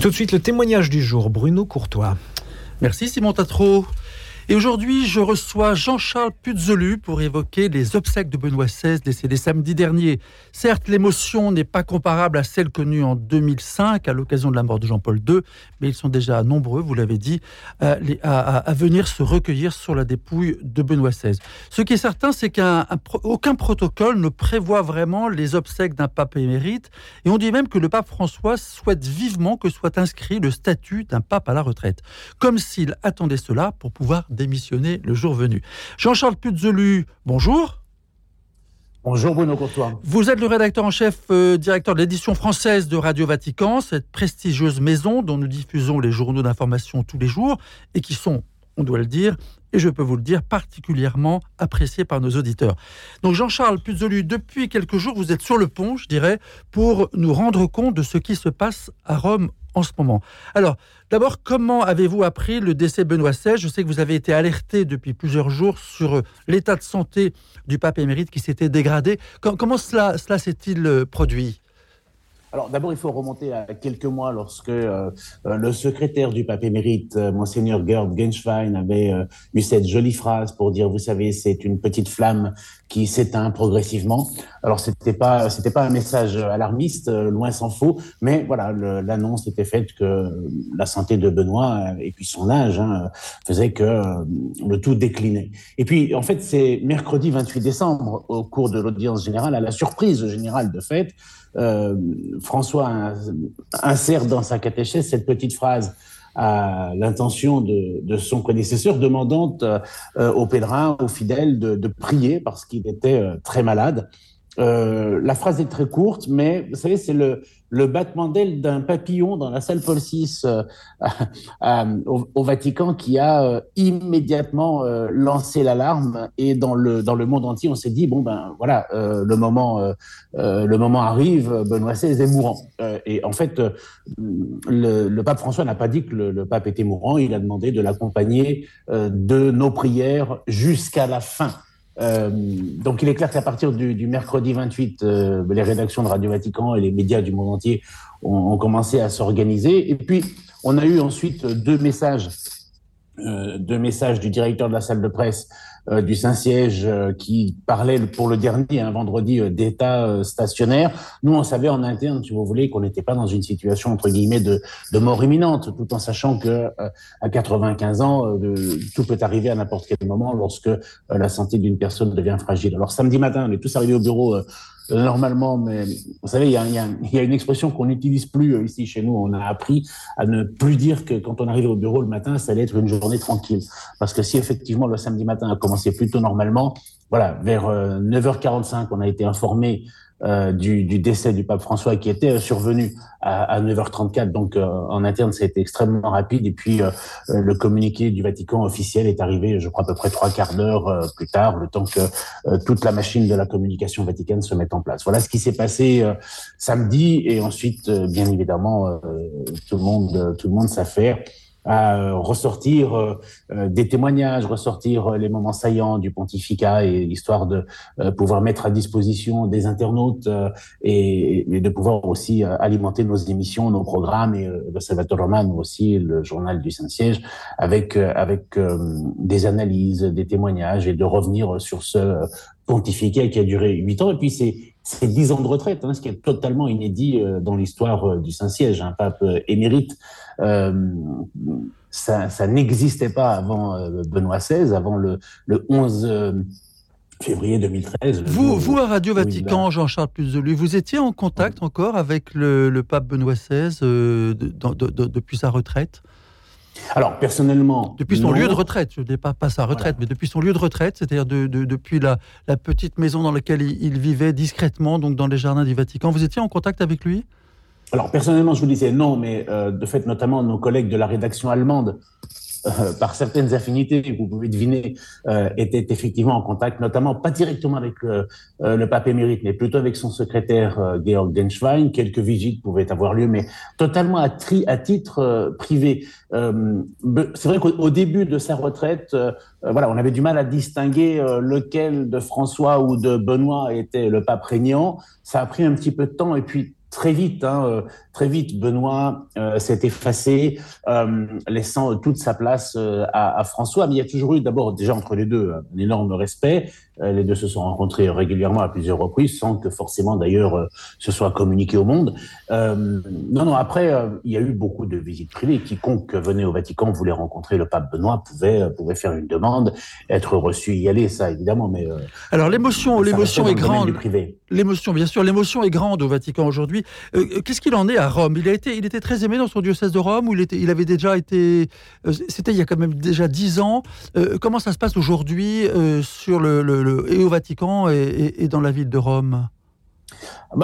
Tout de suite, le témoignage du jour, Bruno Courtois. Merci Simon Tatro. Et aujourd'hui, je reçois Jean-Charles Puzolu pour évoquer les obsèques de Benoît XVI décédé samedi dernier. Certes, l'émotion n'est pas comparable à celle connue en 2005 à l'occasion de la mort de Jean-Paul II, mais ils sont déjà nombreux, vous l'avez dit, à, à, venir se recueillir sur la dépouille de Benoît XVI. Ce qui est certain, c'est qu'aucun protocole ne prévoit vraiment les obsèques d'un pape émérite, et on dit même que le pape François souhaite vivement que soit inscrit le statut d'un pape à la retraite, comme s'il attendait cela pour pouvoir démissionner le jour venu. Jean-Charles Puzelu, bonjour. Bonjour Bruno Courtois. Vous êtes le rédacteur en chef, euh, directeur de l'édition française de Radio Vatican, cette prestigieuse maison dont nous diffusons les journaux d'information tous les jours et qui sont, on doit le dire, et je peux vous le dire, particulièrement appréciés par nos auditeurs. Donc Jean-Charles Puzolu, depuis quelques jours, vous êtes sur le pont, je dirais, pour nous rendre compte de ce qui se passe à Rome en ce moment. Alors, d'abord, comment avez-vous appris le décès de Benoît XVI Je sais que vous avez été alerté depuis plusieurs jours sur euh, l'état de santé du pape émérite qui s'était dégradé. Comment cela, cela s'est-il euh, produit? Alors d'abord, il faut remonter à quelques mois lorsque euh, le secrétaire du pape émérite, monseigneur Gerd Genschwein, avait eu cette jolie phrase pour dire, vous savez, c'est une petite flamme qui s'éteint progressivement. Alors c'était pas c'était pas un message alarmiste, euh, loin s'en faut, mais voilà l'annonce était faite que la santé de Benoît euh, et puis son âge hein, faisait que euh, le tout déclinait. Et puis en fait c'est mercredi 28 décembre au cours de l'audience générale, à la surprise générale de fait, euh, François insère dans sa catéchèse cette petite phrase à l'intention de, son prédécesseur, demandant euh, aux pèlerins, aux fidèles de, prier parce qu'il était euh, très malade. Euh, la phrase est très courte, mais vous savez, c'est le, battement d'aile d'un papillon dans la salle Paul VI euh, au, Vatican qui a euh, immédiatement euh, lancé l'alarme. Et dans le dans le monde entier on s'est dit bon ben voilà le moment le moment arrive Benoît XVI est mourant. Et en fait le, pape François n'a pas dit que le, pape était mourant. Il a demandé de l'accompagner de nos prières jusqu'à la fin euh, donc il est clair qu'à partir du, mercredi 28, euh, les rédactions de Radio Vatican et les médias du monde entier ont, commencé à s'organiser. Et puis on a eu ensuite deux messages, euh, deux messages du directeur de la salle de presse du Saint-Siège euh, qui parlait pour le dernier, un vendredi, euh, d'état stationnaire. Nous, on savait en interne, si vous voulez, qu'on n'était pas dans une situation, entre guillemets, de, de mort imminente, tout en sachant que à 95 ans, de, tout peut arriver à n'importe quel moment lorsque la santé d'une personne devient fragile. Alors samedi matin, on est tous arrivés au bureau normalement, mais vous savez, il y a, y a, une expression qu'on n'utilise plus euh, ici chez nous. On a appris à ne plus dire que quand on arrive au bureau le matin, ça allait être une journée tranquille. Parce que si effectivement le samedi matin a commencé plutôt normalement, voilà, vers 9h45, euh, on a été informé euh, du, du, décès du pape François qui était survenu à, à 9h34. Donc euh, en interne, ça a été extrêmement rapide. Et puis euh, le communiqué du Vatican officiel est arrivé, je crois, à peu près trois quarts d'heure plus tard, le temps que toute la machine de la communication vaticane se mette en place. Voilà ce qui s'est passé samedi. Et ensuite, bien évidemment, tout le monde, tout le monde s'affaire à euh, ressortir euh, euh, des témoignages, ressortir les moments saillants du pontificat et histoire de pouvoir mettre à disposition des internautes et, de pouvoir aussi alimenter nos émissions, nos programmes et le Salvatore Romano aussi, le journal du Saint-Siège, avec avec des analyses, des témoignages et de revenir sur ce pontificat qui a duré huit ans. Et puis c'est c'est dix ans de retraite, hein, ce qui est totalement inédit dans l'histoire du Saint-Siège. Un pape émérite euh, ça, ça n'existait pas avant euh, Benoît XVI, avant le, le 11 euh, février 2013. Vous, vous à Radio Vatican, Jean-Charles Puzelu, vous étiez en contact encore avec le, le, pape Benoît XVI de, de, de, depuis sa retraite? Alors personnellement, depuis son lieu de retraite, je ne dis pas, pas sa retraite, mais depuis son lieu de retraite, c'est-à-dire de, depuis la, la, petite maison dans laquelle il, il, vivait discrètement, donc dans les jardins du Vatican, vous étiez en contact avec lui? Alors personnellement, je vous disais non, mais euh, de fait, notamment nos collègues de la rédaction allemande, euh, par certaines affinités, vous pouvez deviner, euh, étaient effectivement en contact, notamment pas directement avec le, euh, le pape émérite, mais plutôt avec son secrétaire Georg Denschwein. Quelques visites pouvaient avoir lieu, mais totalement à titre privé. C'est vrai qu'au début de sa retraite, voilà, on avait du mal à distinguer lequel de François ou de Benoît était le pape régnant. Ça a pris un petit peu de temps, et puis très vite, hein, euh, très vite, Benoît euh, s'est effacé, euh, laissant toute sa place à, à, François. Mais il y a toujours eu d'abord, déjà entre les deux, un énorme respect. Les deux se sont rencontrés régulièrement à plusieurs reprises, sans que forcément d'ailleurs ce soit communiqué au monde. non, non, après, il y a eu beaucoup de visites privées. Quiconque venait au Vatican voulait rencontrer le pape Benoît, pouvait, pouvait faire une demande, être reçu, y aller, ça évidemment. Mais alors l'émotion, l'émotion est grande. L'émotion, bien sûr, l'émotion est grande au Vatican aujourd'hui. Euh, qu'est-ce qu'il en est à Rome? Il, a été, il était très aimé dans son diocèse de Rome, où il, était, il avait déjà été... Euh, c'était il y a quand même déjà dix ans. Euh, comment ça se passe aujourd'hui sur le, le, et au Vatican et dans la ville de Rome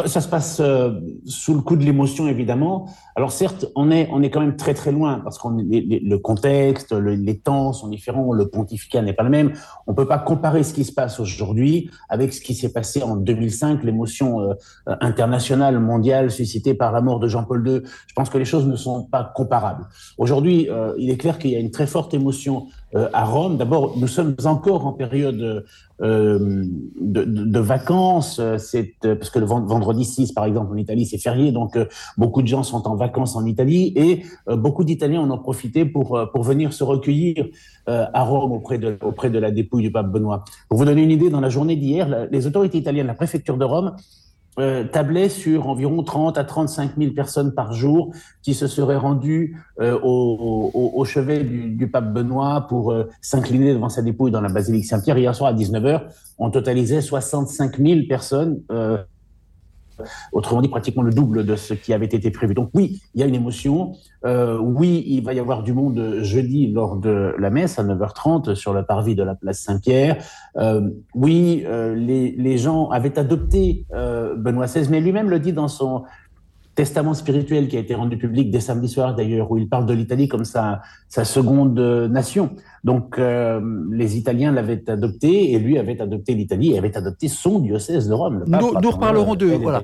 ça se passe euh, sous le coup de l'émotion, évidemment. Alors certes, on est, on est quand même très très loin parce qu'on le contexte, les temps sont différents, le pontificat n'est pas le même. On peut pas comparer ce qui se passe aujourd'hui avec ce qui s'est passé en 2005, l'émotion euh, internationale, mondiale suscitée par la mort de Jean-Paul II. Je pense que les choses ne sont pas comparables. Aujourd'hui, euh, il est clair qu'il y a une très forte émotion à Rome. D'abord, nous sommes encore en période de, de, de, vacances, parce que le vendredi 6, par exemple, en Italie, c'est férié, donc euh, beaucoup de gens sont en vacances en Italie et euh, beaucoup d'Italiens en ont profité pour, euh, pour venir se recueillir à Rome auprès de, auprès de la dépouille du pape Benoît. Pour vous donner une idée, dans la journée d'hier, les autorités italiennes, la préfecture de Rome, euh, tablait sur environ 30 à 35 000 personnes par jour qui se seraient rendues au, au, chevet du, du, pape Benoît pour s'incliner devant sa dépouille dans la basilique Saint-Pierre. Hier soir à 19h, on totalisait 65 000 personnes Autrement dit, pratiquement le double de ce qui avait été prévu. Donc oui, il y a une émotion. Euh, oui, il va y avoir du monde jeudi lors de la messe à 9h30 sur le parvis de la place Saint-Pierre. Euh, oui, euh, les, les, gens avaient adopté Benoît XVI, mais lui-même le dit dans son testament spirituel qui a été rendu public dès samedi soir d'ailleurs, où il parle de l'Italie comme sa, sa seconde nation. Donc euh, les Italiens l'avaient adopté et lui avait adopté l'Italie et avait adopté son diocèse de Rome. nous, reparlerons de, voilà,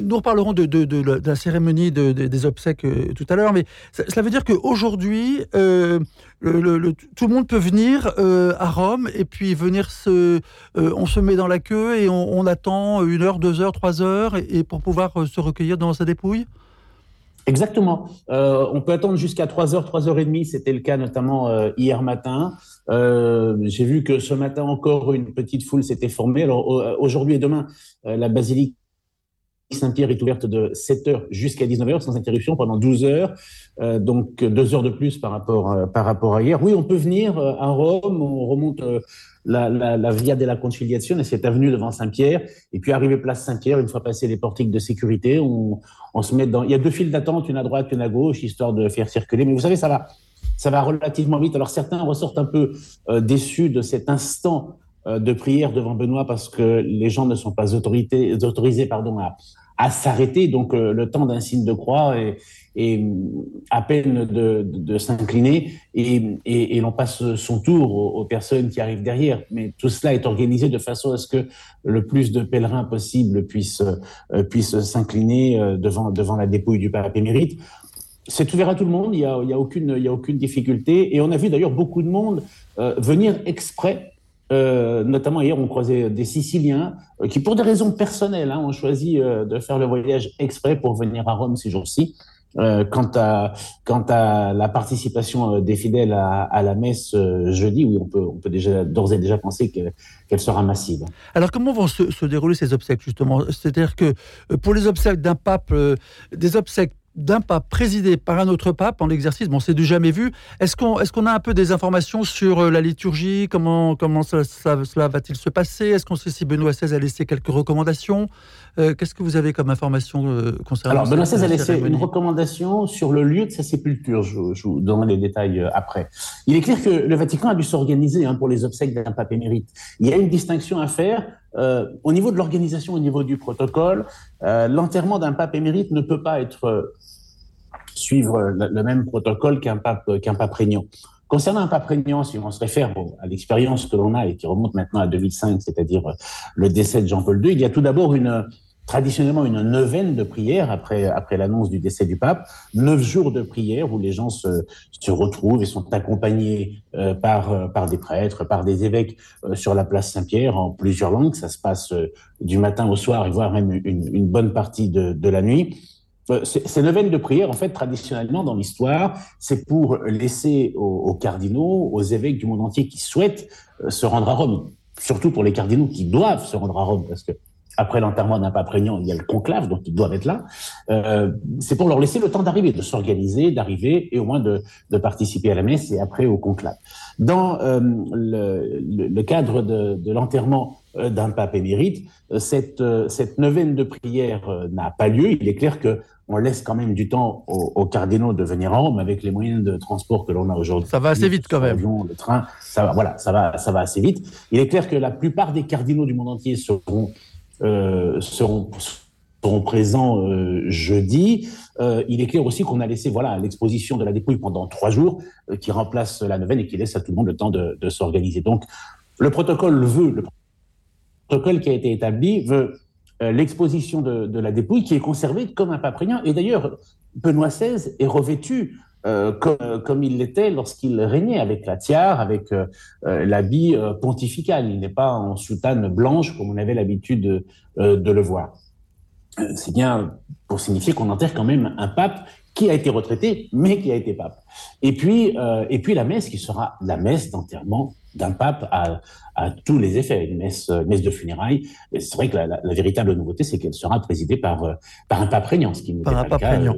nous reparlerons de, de, de, la cérémonie des obsèques euh, tout à l'heure, mais cela veut dire qu'aujourd'hui, euh, le, le, tout le monde peut venir euh, à Rome et puis venir se, euh, on se met dans la queue et on, on attend une heure, deux heures, trois heures et, et pour pouvoir se recueillir dans sa dépouille. Exactement. Euh, on peut attendre jusqu'à 3h, 3h30. C'était le cas notamment euh, hier matin. Euh, J'ai vu que ce matin encore, une petite foule s'était formée. Alors aujourd'hui et demain, la basilique Saint-Pierre est ouverte de 7h jusqu'à 19h sans interruption pendant 12 heures, euh, donc deux heures de plus par rapport, par rapport à hier. Oui, on peut venir à Rome, on remonte la, la, la, Via della Conciliazione, cette avenue devant Saint-Pierre, et puis arrivé place Saint-Pierre, une fois passé les portiques de sécurité, on, se met dans. Il y a deux files d'attente, une à droite, une à gauche, histoire de faire circuler. Mais vous savez, ça va, ça va relativement vite. Alors certains ressortent un peu euh, déçus de cet instant euh, de prière devant Benoît parce que les gens ne sont pas autorisés pardon, à, à s'arrêter. Donc euh, le temps d'un signe de croix et à peine de, s'incliner et, et, l'on passe son tour aux, personnes qui arrivent derrière. Mais tout cela est organisé de façon à ce que le plus de pèlerins possible puissent, euh, s'incliner euh, devant, devant la dépouille du pape émérite. C'est ouvert à tout le monde, il n'y a, a, a aucune difficulté. Et on a vu d'ailleurs beaucoup de monde venir exprès euh, notamment hier, on croisait des Siciliens euh, qui, pour des raisons personnelles, hein, ont choisi euh, de faire le voyage exprès pour venir à Rome ces jours-ci. Quant, à, la participation des fidèles à, la messe jeudi, oui, on peut, déjà d'ores et déjà penser qu'elle qu sera massive. Alors, comment vont se, se dérouler ces obsèques, justement? C'est-à-dire que pour les obsèques d'un pape, des obsèques d'un pape présidé par un autre pape en exercice, bon, c'est du jamais vu. Est-ce qu'on est qu'on a un peu des informations sur euh, la liturgie? Comment, comment ça, ça, cela va-t-il se passer? Est-ce qu'on sait si Benoît XVI a laissé quelques recommandations? Euh, Qu'est-ce que vous avez comme information euh, concernant Alors, Benoît XVI a laissé une recommandation sur le lieu de sa sépulture. Je, je vous donnerai les détails euh, après. Il est clair que le Vatican a dû s'organiser hein, pour les obsèques d'un pape émérite. Il y a une distinction à faire euh, au niveau de l'organisation, au niveau du protocole, euh, l'enterrement d'un pape émérite ne peut pas être euh, suivre le, le, même protocole qu'un pape qu'un pape régnant. Concernant un pape régnant, si on se réfère à l'expérience que l'on a et qui remonte maintenant à 2005, c'est-à-dire le décès de Jean-Paul II, il y a tout d'abord une traditionnellement une neuvaine de prières après, après l'annonce du décès du pape, neuf jours de prières où les gens se, se retrouvent et sont accompagnés euh, par, euh, par des prêtres, par des évêques euh, sur la place Saint-Pierre en plusieurs langues. Ça se passe du matin au soir et voire même une, une bonne partie de, de la nuit. Ces neuvaines de prière, en fait, traditionnellement dans l'histoire, c'est pour laisser aux, aux, cardinaux, aux évêques du monde entier qui souhaitent se rendre à Rome. Surtout pour les cardinaux qui doivent se rendre à Rome, parce que après l'enterrement d'un pape régnant, il y a le conclave, donc ils doivent être là. Euh, c'est pour leur laisser le temps d'arriver, de s'organiser, d'arriver et au moins de, participer à la messe et après au conclave. Dans euh, le, cadre de, l'enterrement euh, d'un pape émérite, euh, cette, cette neuvaine de prière n'a pas lieu. Il est clair que on laisse quand même du temps aux, aux, cardinaux de venir en Rome avec les moyens de transport que l'on a aujourd'hui. Ça va assez vite quand même. le train, ça va, voilà, ça va, ça va assez vite. Il est clair que la plupart des cardinaux du monde entier seront euh, seront, seront présents euh, jeudi. Euh, il est clair aussi qu'on a laissé voilà l'exposition de la dépouille pendant trois jours, qui remplace la neuvaine et qui laisse à tout le monde le temps de, de s'organiser. Donc, le protocole veut, le protocole qui a été établi veut l'exposition de, la dépouille qui est conservée comme un pape Et d'ailleurs, Benoît XVI est revêtu euh, comme, comme, il l'était lorsqu'il régnait avec la tiare, avec euh, euh l'habit euh, pontifical. Il n'est pas en soutane blanche comme on avait l'habitude de, de, le voir. C'est bien pour signifier qu'on enterre quand même un pape qui a été retraité, mais qui a été pape. Et puis, et puis la messe qui sera la messe d'enterrement d'un pape à, à, tous les effets, une messe, messe de funérailles. C'est vrai que la, la, la véritable nouveauté, c'est qu'elle sera présidée par, par un pape régnant, ce qui n'était pas le cas.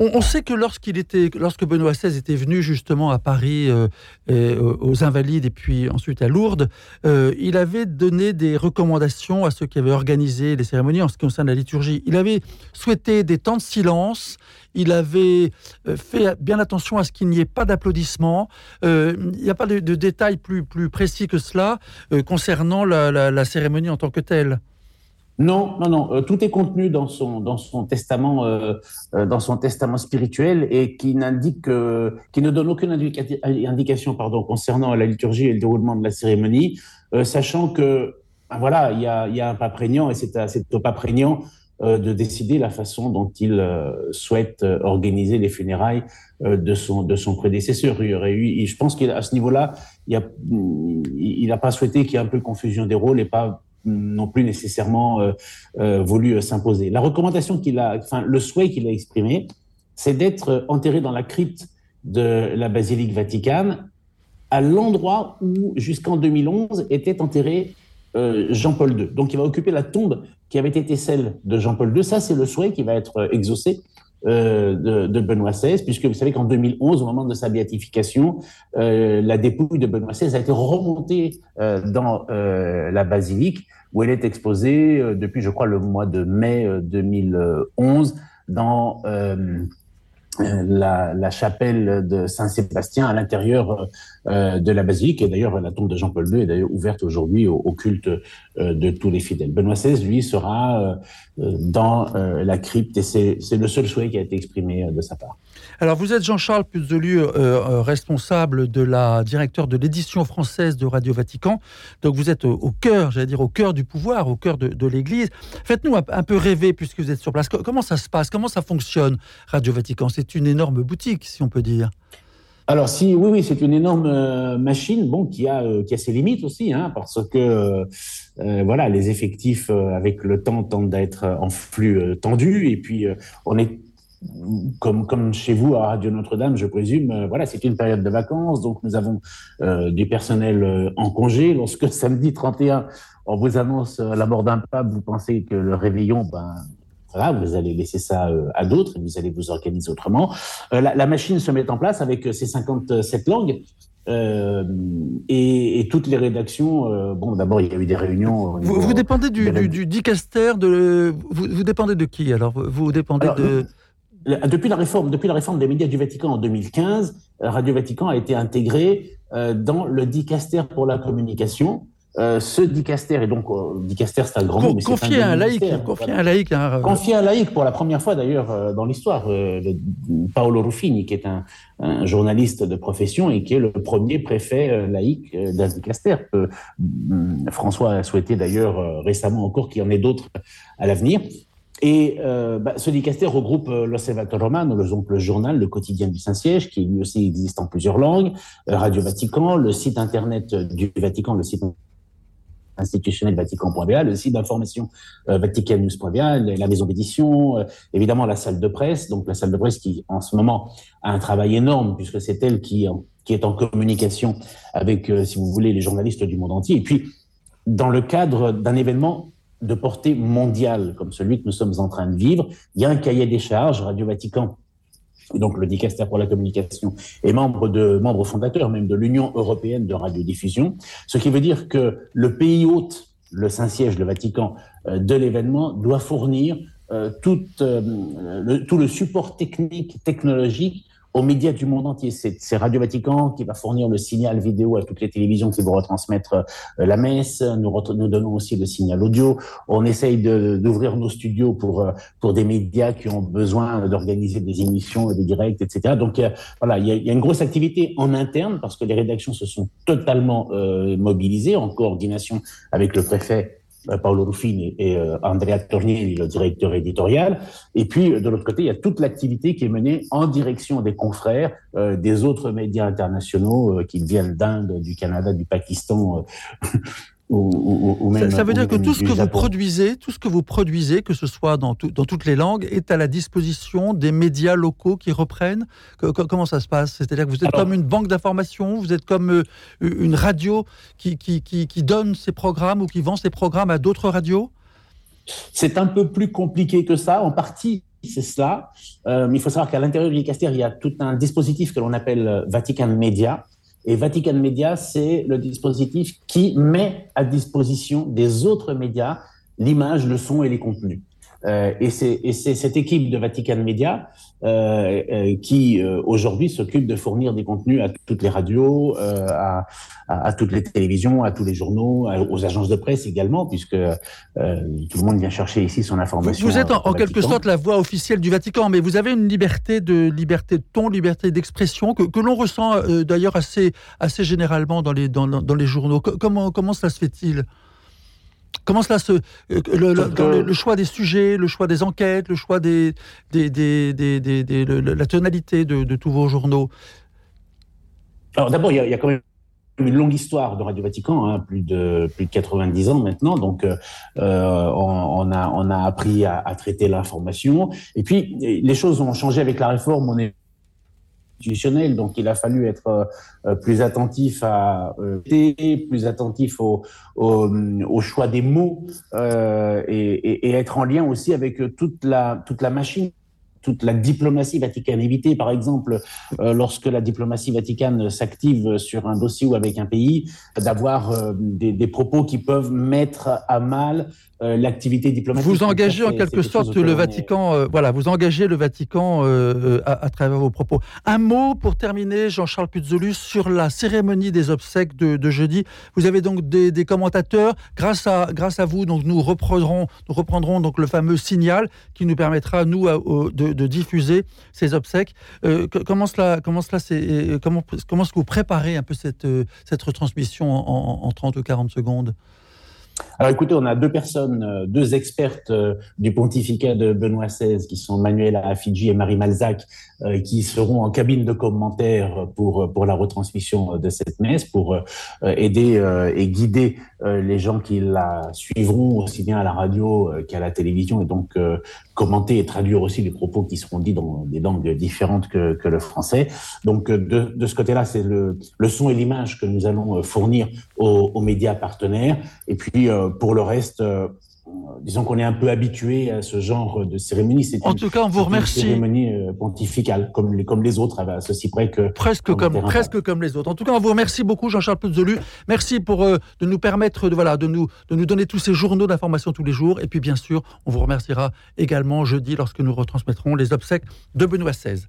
On, on, sait que lorsqu'il était, lorsque Benoît XVI était venu justement à Paris, euh, et, euh, aux Invalides et puis ensuite à Lourdes, euh, il avait donné des recommandations à ceux qui avaient organisé les cérémonies en ce qui concerne la liturgie. Il avait souhaité des temps de silence. Il avait euh, fait bien attention à ce qu'il n'y ait pas d'applaudissements. Euh, il n'y a pas de, de, détails plus, plus précis que cela euh, concernant la, cérémonie en tant que telle. Non, non, non. Euh, tout est contenu dans son dans son testament euh, euh dans son testament spirituel et qui n'indique euh, qui ne donne aucune indica indication pardon concernant la liturgie et le déroulement de la cérémonie, euh, sachant que ben voilà il y a un pape régnant et c'est au pape régnant de décider la façon dont il souhaite organiser les funérailles de son de son prédécesseur. Et je pense qu'à ce niveau-là, il n'a pas souhaité qu'il y ait un peu de confusion des rôles et pas non plus nécessairement euh, euh, voulu euh, s'imposer. La recommandation qu'il a, enfin le souhait qu'il a exprimé, c'est d'être enterré dans la crypte de la basilique Vaticane, à l'endroit où jusqu'en 2011 était enterré Jean-Paul II. Donc il va occuper la tombe qui avait été celle de Jean-Paul II. Ça, c'est le souhait qui va être exaucé euh, de, de, Benoît XVI, puisque vous savez qu'en 2011, au moment de sa béatification, euh, la dépouille de Benoît XVI a été remontée euh, dans euh, la basilique, où elle est exposée euh, depuis, je crois, le mois de mai 2011 dans la, chapelle de Saint-Sébastien à l'intérieur euh, de la basilique. Et d'ailleurs, la tombe de Jean-Paul II est d'ailleurs ouverte aujourd'hui au, culte euh, de tous les fidèles. Benoît XVI, lui, sera euh, dans la crypte et c'est le seul souhait qui a été exprimé de sa part. Alors, vous êtes Jean-Charles Puzelu, responsable de la directeur de l'édition française de Radio Vatican. Donc, vous êtes au, cœur, j'allais dire, au cœur du pouvoir, au cœur de, l'Église. Faites-nous un, peu rêver, puisque vous êtes sur place. Comment ça se passe? Comment ça fonctionne, Radio Vatican? Une énorme boutique, si on peut dire. Alors si oui oui c'est une énorme euh, machine bon qui a euh, qui a ses limites aussi hein, parce que euh, voilà les effectifs avec le temps tendent à être en flux tendu et puis on est comme comme chez vous à Radio Notre-Dame je présume voilà c'est une période de vacances donc nous avons du personnel en congé lorsque samedi 31 on vous annonce la mort d'un pape vous pensez que le réveillon ben voilà, vous allez laisser ça euh, à d'autres et vous allez vous organiser autrement. Euh, la, la, machine se met en place avec ses 57 langues. Euh, et, et, toutes les rédactions, euh, bon, d'abord, il y a eu des réunions. Vous, vous dépendez du, du, du dicaster de. Vous, vous, dépendez de qui alors? Vous dépendez alors, de. Depuis la réforme, depuis la réforme des médias du Vatican en 2015, Radio Vatican a été intégré euh, dans le dicaster pour la communication. Euh, ce dicaster, et donc euh, dicaster c'est un grand mot, mais confier un, un laïc, confier un laïc, hein, confier un laïc pour la première fois d'ailleurs euh, dans l'histoire, euh, Paolo Ruffini, qui est un, un, journaliste de profession et qui est le premier préfet euh, laïc euh, d'un dicaster. François a souhaité d'ailleurs récemment encore qu'il y en ait d'autres à l'avenir. Et bah, ce dicaster regroupe l'Osservatore Romano, le, journal, le quotidien du Saint-Siège, qui lui aussi existe en plusieurs langues, Radio Vatican, le site internet du Vatican, le site institutionnel vatican.va, le site d'information euh, la maison d'édition, euh, évidemment la salle de presse, donc la salle de presse qui en ce moment a un travail énorme puisque c'est elle qui, qui est en communication avec, euh, si vous voulez, les journalistes du monde entier. Et puis, dans le cadre d'un événement de portée mondiale comme celui que nous sommes en train de vivre, il y a un cahier des charges, Radio Vatican donc le dicaster pour la communication, est membre, de, membre fondateur même de l'Union européenne de radiodiffusion, ce qui veut dire que le pays hôte, le Saint-Siège, le Vatican, euh, de l'événement, doit fournir euh, euh, tout le support technique, technologique aux médias du monde entier. C'est Radio Vatican qui va fournir le signal vidéo à toutes les télévisions qui vont retransmettre euh, la messe. Nous, nous donnons aussi le signal audio. On essaye d'ouvrir nos studios pour, euh, pour des médias qui ont besoin d'organiser des émissions, des directs, etc. Donc euh, voilà, il y, a, y, a, une grosse activité en interne parce que les rédactions se sont totalement mobilisées en coordination avec le préfet euh, Paolo Ruffini et euh, Andrea Tornielli, le directeur éditorial. Et puis, de l'autre côté, il y a toute l'activité qui est menée en direction des confrères euh, des autres médias internationaux qui viennent d'Inde, du Canada, du Pakistan, ça, veut dire que tout ce que vous produisez, tout ce que vous produisez, que ce soit dans, dans toutes les langues, est à la disposition des médias locaux qui reprennent. comment ça se passe? C'est-à-dire que vous êtes comme une banque d'information, vous êtes comme euh, une radio qui, qui, qui, donne ses programmes ou qui vend ses programmes à d'autres radios? C'est un peu plus compliqué que ça. En partie, c'est cela. Euh, mais il faut savoir qu'à l'intérieur du Dicaster, il y a tout un dispositif que l'on appelle euh, Vatican Media, et Vatican Media, c'est le dispositif qui met à disposition des autres médias l'image, le son et les contenus. Euh, et c'est cette équipe de Vatican Media euh, euh, qui aujourd'hui s'occupe de fournir des contenus à toutes les radios, à, à, toutes les télévisions, à tous les journaux, aux agences de presse également, puisque tout le monde vient chercher ici son information. Vous êtes en, quelque sorte la voix officielle du Vatican, mais vous avez une liberté de liberté de ton, liberté d'expression que, que l'on ressent d'ailleurs assez assez généralement dans les dans, dans les journaux. Comment comment ça se fait-il? Comment cela se. Euh, le, le, choix des sujets, le choix des enquêtes, le choix des. des, des, des la tonalité de, tous vos journaux? Alors d'abord, il, y, a quand même une longue histoire de Radio Vatican, hein, plus, de, plus de 90 ans maintenant. Donc, euh, on, a, on a appris à, à traiter l'information. Et puis, les choses ont changé avec la réforme. On est donc il a fallu être euh, plus attentif à euh, plus attentif au, choix des mots euh, et, être en lien aussi avec toute la machine toute la diplomatie vaticane. Éviter, par exemple, euh, lorsque la diplomatie vaticane s'active sur un dossier ou avec un pays, d'avoir euh, des, propos qui peuvent mettre à mal euh, l'activité diplomatique. Vous engagez en quelque sorte le Vatican, voilà, vous engagez le Vatican à, à, travers vos propos. Un mot pour terminer, Jean-Charles Puzzolus, sur la cérémonie des obsèques de, de jeudi. Vous avez donc des, des, commentateurs. Grâce à, grâce à vous, donc nous reprendrons, nous reprendrons donc le fameux signal qui nous permettra nous de de, diffuser ces obsèques. Euh, comment cela, comment cela, c'est, euh, comment, comment est-ce que vous préparez un peu cette, euh, cette retransmission en, en 30 ou 40 secondes? Alors écoutez, on a deux personnes, deux expertes du pontificat de Benoît XVI, qui sont Manuela Affigi et Marie Malzac, qui seront en cabine de commentaires pour, pour la retransmission de cette messe, pour aider et guider les gens qui la suivront aussi bien à la radio qu'à la télévision et donc commenter et traduire aussi les propos qui seront dits dans des langues différentes que, le français. Donc de, ce côté-là, c'est le, le, son et l'image que nous allons fournir aux, aux médias partenaires. Et puis pour le reste, disons qu'on est un peu habitué à ce genre de cérémonie. C'est en tout cas, on vous remercie. Une cérémonie euh, pontificale, comme les, comme les autres, à ceci près que presque comme presque comme les autres. En tout cas, on vous remercie beaucoup, Jean-Charles Puzzolu. Merci pour euh, de nous permettre de voilà de nous de nous donner tous ces journaux d'information tous les jours. Et puis, bien sûr, on vous remerciera également jeudi lorsque nous retransmettrons les obsèques de Benoît XVI.